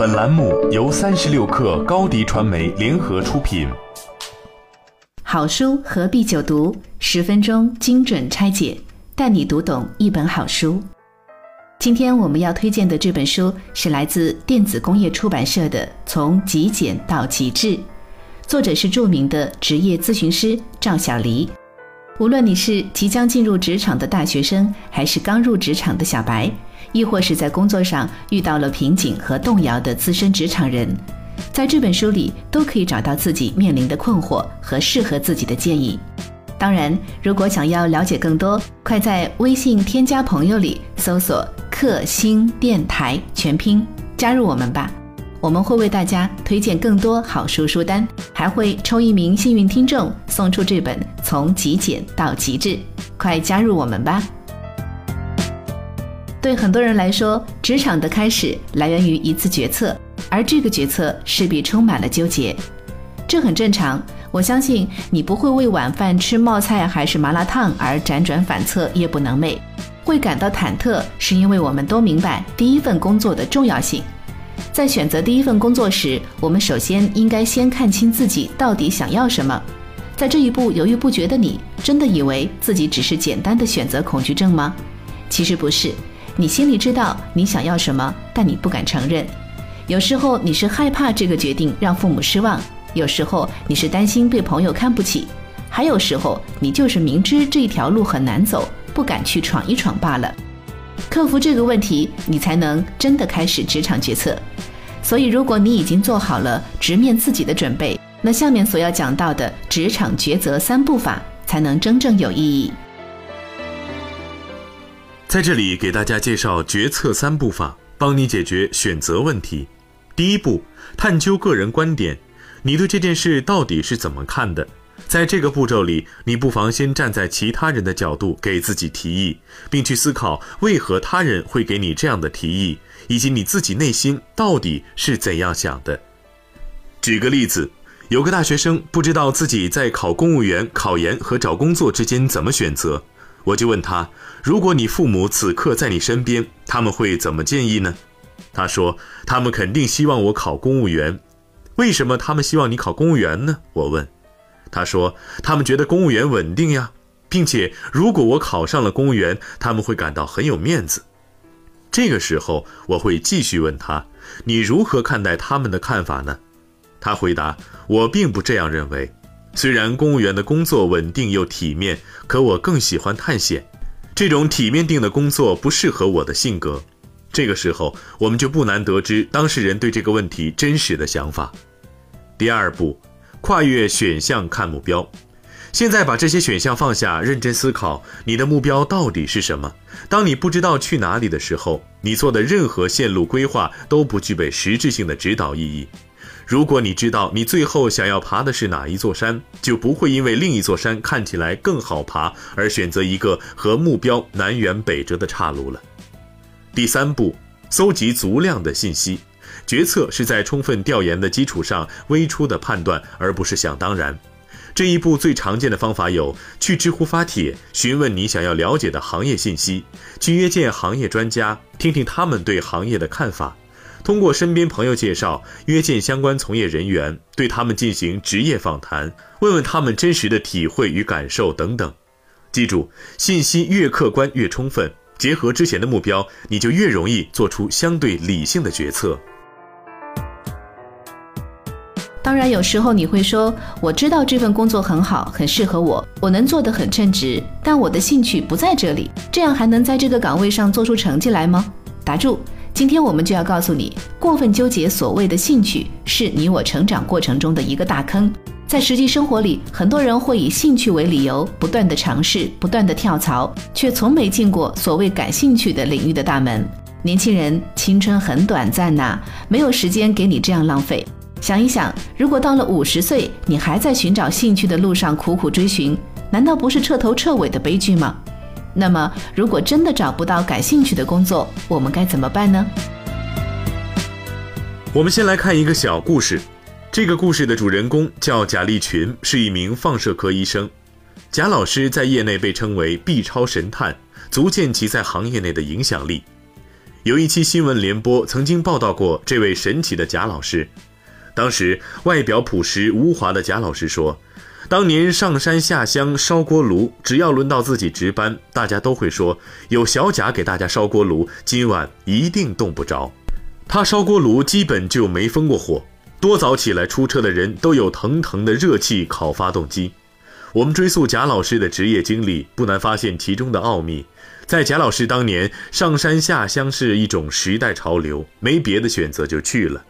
本栏目由三十六克高低传媒联合出品。好书何必久读？十分钟精准拆解，带你读懂一本好书。今天我们要推荐的这本书是来自电子工业出版社的《从极简到极致》，作者是著名的职业咨询师赵小黎。无论你是即将进入职场的大学生，还是刚入职场的小白，亦或是在工作上遇到了瓶颈和动摇的资深职场人，在这本书里都可以找到自己面临的困惑和适合自己的建议。当然，如果想要了解更多，快在微信添加朋友里搜索“克星电台”全拼，加入我们吧。我们会为大家推荐更多好书书单，还会抽一名幸运听众送出这本《从极简到极致》，快加入我们吧！对很多人来说，职场的开始来源于一次决策，而这个决策势必充满了纠结，这很正常。我相信你不会为晚饭吃冒菜还是麻辣烫而辗转反侧、夜不能寐，会感到忐忑，是因为我们都明白第一份工作的重要性。在选择第一份工作时，我们首先应该先看清自己到底想要什么。在这一步犹豫不决的你，真的以为自己只是简单的选择恐惧症吗？其实不是，你心里知道你想要什么，但你不敢承认。有时候你是害怕这个决定让父母失望，有时候你是担心被朋友看不起，还有时候你就是明知这条路很难走，不敢去闯一闯罢了。克服这个问题，你才能真的开始职场决策。所以，如果你已经做好了直面自己的准备，那下面所要讲到的职场抉择三步法才能真正有意义。在这里给大家介绍决策三步法，帮你解决选择问题。第一步，探究个人观点，你对这件事到底是怎么看的？在这个步骤里，你不妨先站在其他人的角度给自己提议，并去思考为何他人会给你这样的提议，以及你自己内心到底是怎样想的。举个例子，有个大学生不知道自己在考公务员、考研和找工作之间怎么选择，我就问他：如果你父母此刻在你身边，他们会怎么建议呢？他说：他们肯定希望我考公务员。为什么他们希望你考公务员呢？我问。他说：“他们觉得公务员稳定呀，并且如果我考上了公务员，他们会感到很有面子。”这个时候，我会继续问他：“你如何看待他们的看法呢？”他回答：“我并不这样认为。虽然公务员的工作稳定又体面，可我更喜欢探险。这种体面定的工作不适合我的性格。”这个时候，我们就不难得知当事人对这个问题真实的想法。第二步。跨越选项看目标，现在把这些选项放下，认真思考你的目标到底是什么。当你不知道去哪里的时候，你做的任何线路规划都不具备实质性的指导意义。如果你知道你最后想要爬的是哪一座山，就不会因为另一座山看起来更好爬而选择一个和目标南辕北辙的岔路了。第三步，搜集足量的信息。决策是在充分调研的基础上微出的判断，而不是想当然。这一步最常见的方法有：去知乎发帖，询问你想要了解的行业信息；去约见行业专家，听听他们对行业的看法；通过身边朋友介绍，约见相关从业人员，对他们进行职业访谈，问问他们真实的体会与感受等等。记住，信息越客观越充分，结合之前的目标，你就越容易做出相对理性的决策。当然，有时候你会说：“我知道这份工作很好，很适合我，我能做得很称职，但我的兴趣不在这里，这样还能在这个岗位上做出成绩来吗？”打住！今天我们就要告诉你，过分纠结所谓的兴趣，是你我成长过程中的一个大坑。在实际生活里，很多人会以兴趣为理由，不断的尝试，不断的跳槽，却从没进过所谓感兴趣的领域的大门。年轻人，青春很短暂呐，没有时间给你这样浪费。想一想，如果到了五十岁，你还在寻找兴趣的路上苦苦追寻，难道不是彻头彻尾的悲剧吗？那么，如果真的找不到感兴趣的工作，我们该怎么办呢？我们先来看一个小故事。这个故事的主人公叫贾立群，是一名放射科医生。贾老师在业内被称为 “B 超神探”，足见其在行业内的影响力。有一期新闻联播曾经报道过这位神奇的贾老师。当时外表朴实无华的贾老师说，当年上山下乡烧锅炉，只要轮到自己值班，大家都会说有小贾给大家烧锅炉，今晚一定冻不着。他烧锅炉基本就没封过火，多早起来出车的人都有腾腾的热气烤发动机。我们追溯贾老师的职业经历，不难发现其中的奥秘。在贾老师当年，上山下乡是一种时代潮流，没别的选择就去了。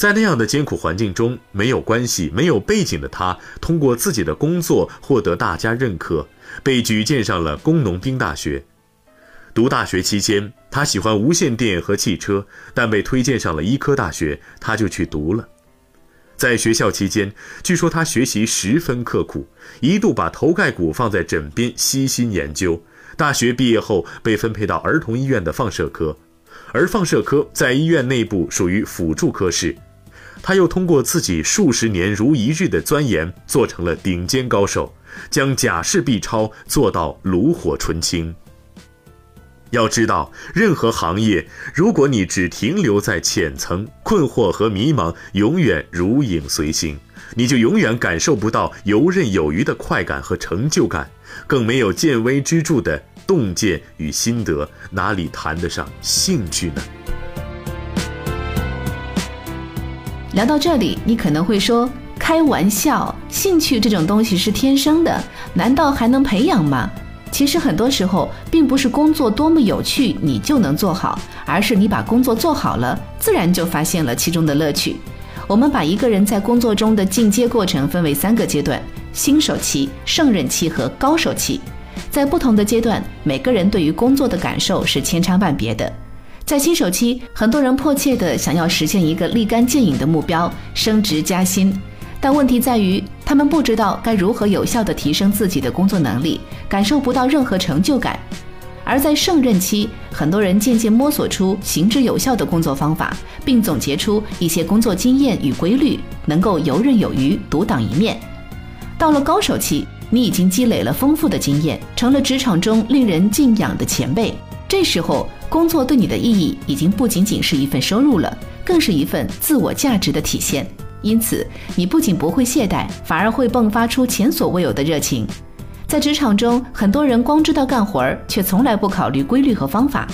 在那样的艰苦环境中，没有关系、没有背景的他，通过自己的工作获得大家认可，被举荐上了工农兵大学。读大学期间，他喜欢无线电和汽车，但被推荐上了医科大学，他就去读了。在学校期间，据说他学习十分刻苦，一度把头盖骨放在枕边悉心研究。大学毕业后，被分配到儿童医院的放射科，而放射科在医院内部属于辅助科室。他又通过自己数十年如一日的钻研，做成了顶尖高手，将假式 B 超做到炉火纯青。要知道，任何行业，如果你只停留在浅层，困惑和迷茫永远如影随形，你就永远感受不到游刃有余的快感和成就感，更没有见微知著的洞见与心得，哪里谈得上兴趣呢？聊到这里，你可能会说：“开玩笑，兴趣这种东西是天生的，难道还能培养吗？”其实很多时候，并不是工作多么有趣你就能做好，而是你把工作做好了，自然就发现了其中的乐趣。我们把一个人在工作中的进阶过程分为三个阶段：新手期、胜任期和高手期。在不同的阶段，每个人对于工作的感受是千差万别的。在新手期，很多人迫切地想要实现一个立竿见影的目标——升职加薪。但问题在于，他们不知道该如何有效地提升自己的工作能力，感受不到任何成就感。而在胜任期，很多人渐渐摸索出行之有效的工作方法，并总结出一些工作经验与规律，能够游刃有余、独当一面。到了高手期，你已经积累了丰富的经验，成了职场中令人敬仰的前辈。这时候，工作对你的意义已经不仅仅是一份收入了，更是一份自我价值的体现。因此，你不仅不会懈怠，反而会迸发出前所未有的热情。在职场中，很多人光知道干活儿，却从来不考虑规律和方法，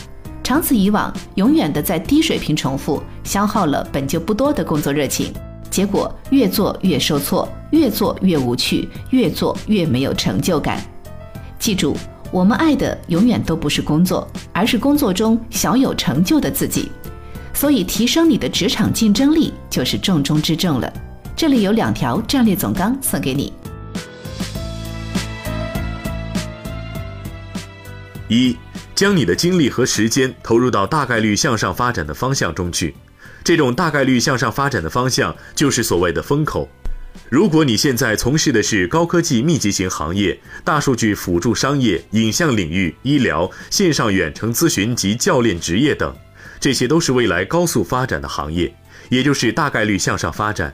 长此以往，永远的在低水平重复，消耗了本就不多的工作热情，结果越做越受挫，越做越无趣，越做越没有成就感。记住，我们爱的永远都不是工作，而是工作中小有成就的自己。所以，提升你的职场竞争力就是重中之重了。这里有两条战略总纲送给你：一，将你的精力和时间投入到大概率向上发展的方向中去。这种大概率向上发展的方向，就是所谓的风口。如果你现在从事的是高科技密集型行业、大数据辅助商业、影像领域、医疗、线上远程咨询及教练职业等。这些都是未来高速发展的行业，也就是大概率向上发展。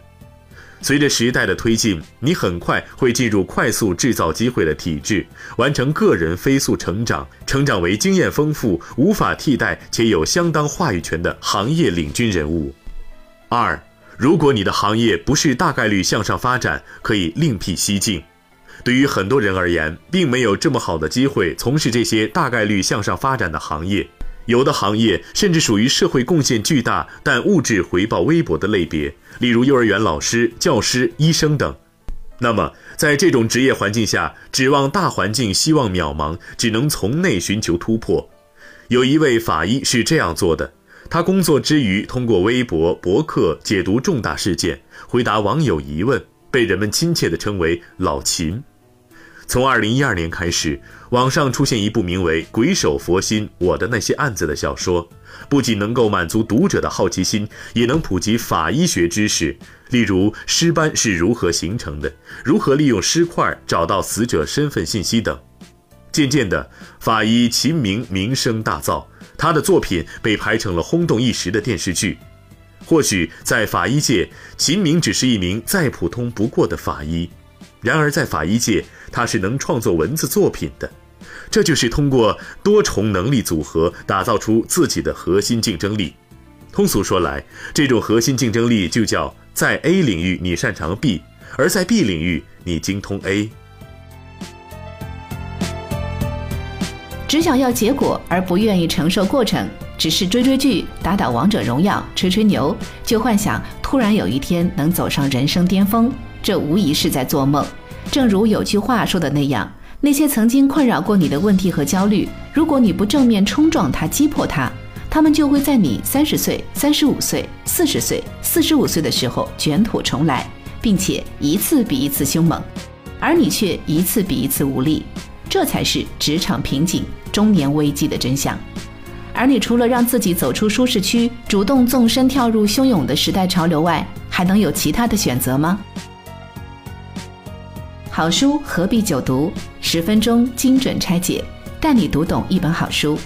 随着时代的推进，你很快会进入快速制造机会的体制，完成个人飞速成长，成长为经验丰富、无法替代且有相当话语权的行业领军人物。二，如果你的行业不是大概率向上发展，可以另辟蹊径。对于很多人而言，并没有这么好的机会从事这些大概率向上发展的行业。有的行业甚至属于社会贡献巨大但物质回报微薄的类别，例如幼儿园老师、教师、医生等。那么，在这种职业环境下，指望大环境希望渺茫，只能从内寻求突破。有一位法医是这样做的：他工作之余，通过微博、博客解读重大事件，回答网友疑问，被人们亲切地称为“老秦”。从二零一二年开始，网上出现一部名为《鬼手佛心：我的那些案子》的小说，不仅能够满足读者的好奇心，也能普及法医学知识，例如尸斑是如何形成的，如何利用尸块找到死者身份信息等。渐渐的，法医秦明名声大噪，他的作品被拍成了轰动一时的电视剧。或许在法医界，秦明只是一名再普通不过的法医。然而，在法医界，他是能创作文字作品的。这就是通过多重能力组合打造出自己的核心竞争力。通俗说来，这种核心竞争力就叫在 A 领域你擅长 B，而在 B 领域你精通 A。只想要结果而不愿意承受过程，只是追追剧、打打王者荣耀、吹吹牛，就幻想突然有一天能走上人生巅峰，这无疑是在做梦。正如有句话说的那样，那些曾经困扰过你的问题和焦虑，如果你不正面冲撞它、击破它，他们就会在你三十岁、三十五岁、四十岁、四十五岁的时候卷土重来，并且一次比一次凶猛，而你却一次比一次无力。这才是职场瓶颈。中年危机的真相，而你除了让自己走出舒适区，主动纵身跳入汹涌的时代潮流外，还能有其他的选择吗？好书何必久读？十分钟精准拆解，带你读懂一本好书。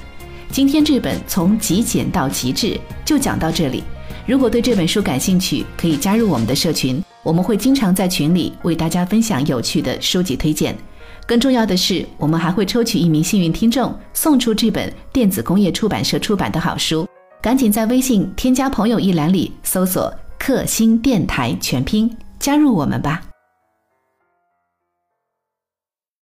今天这本从极简到极致就讲到这里。如果对这本书感兴趣，可以加入我们的社群，我们会经常在群里为大家分享有趣的书籍推荐。更重要的是，我们还会抽取一名幸运听众，送出这本电子工业出版社出版的好书。赶紧在微信添加朋友一栏里搜索“克星电台”全拼，加入我们吧。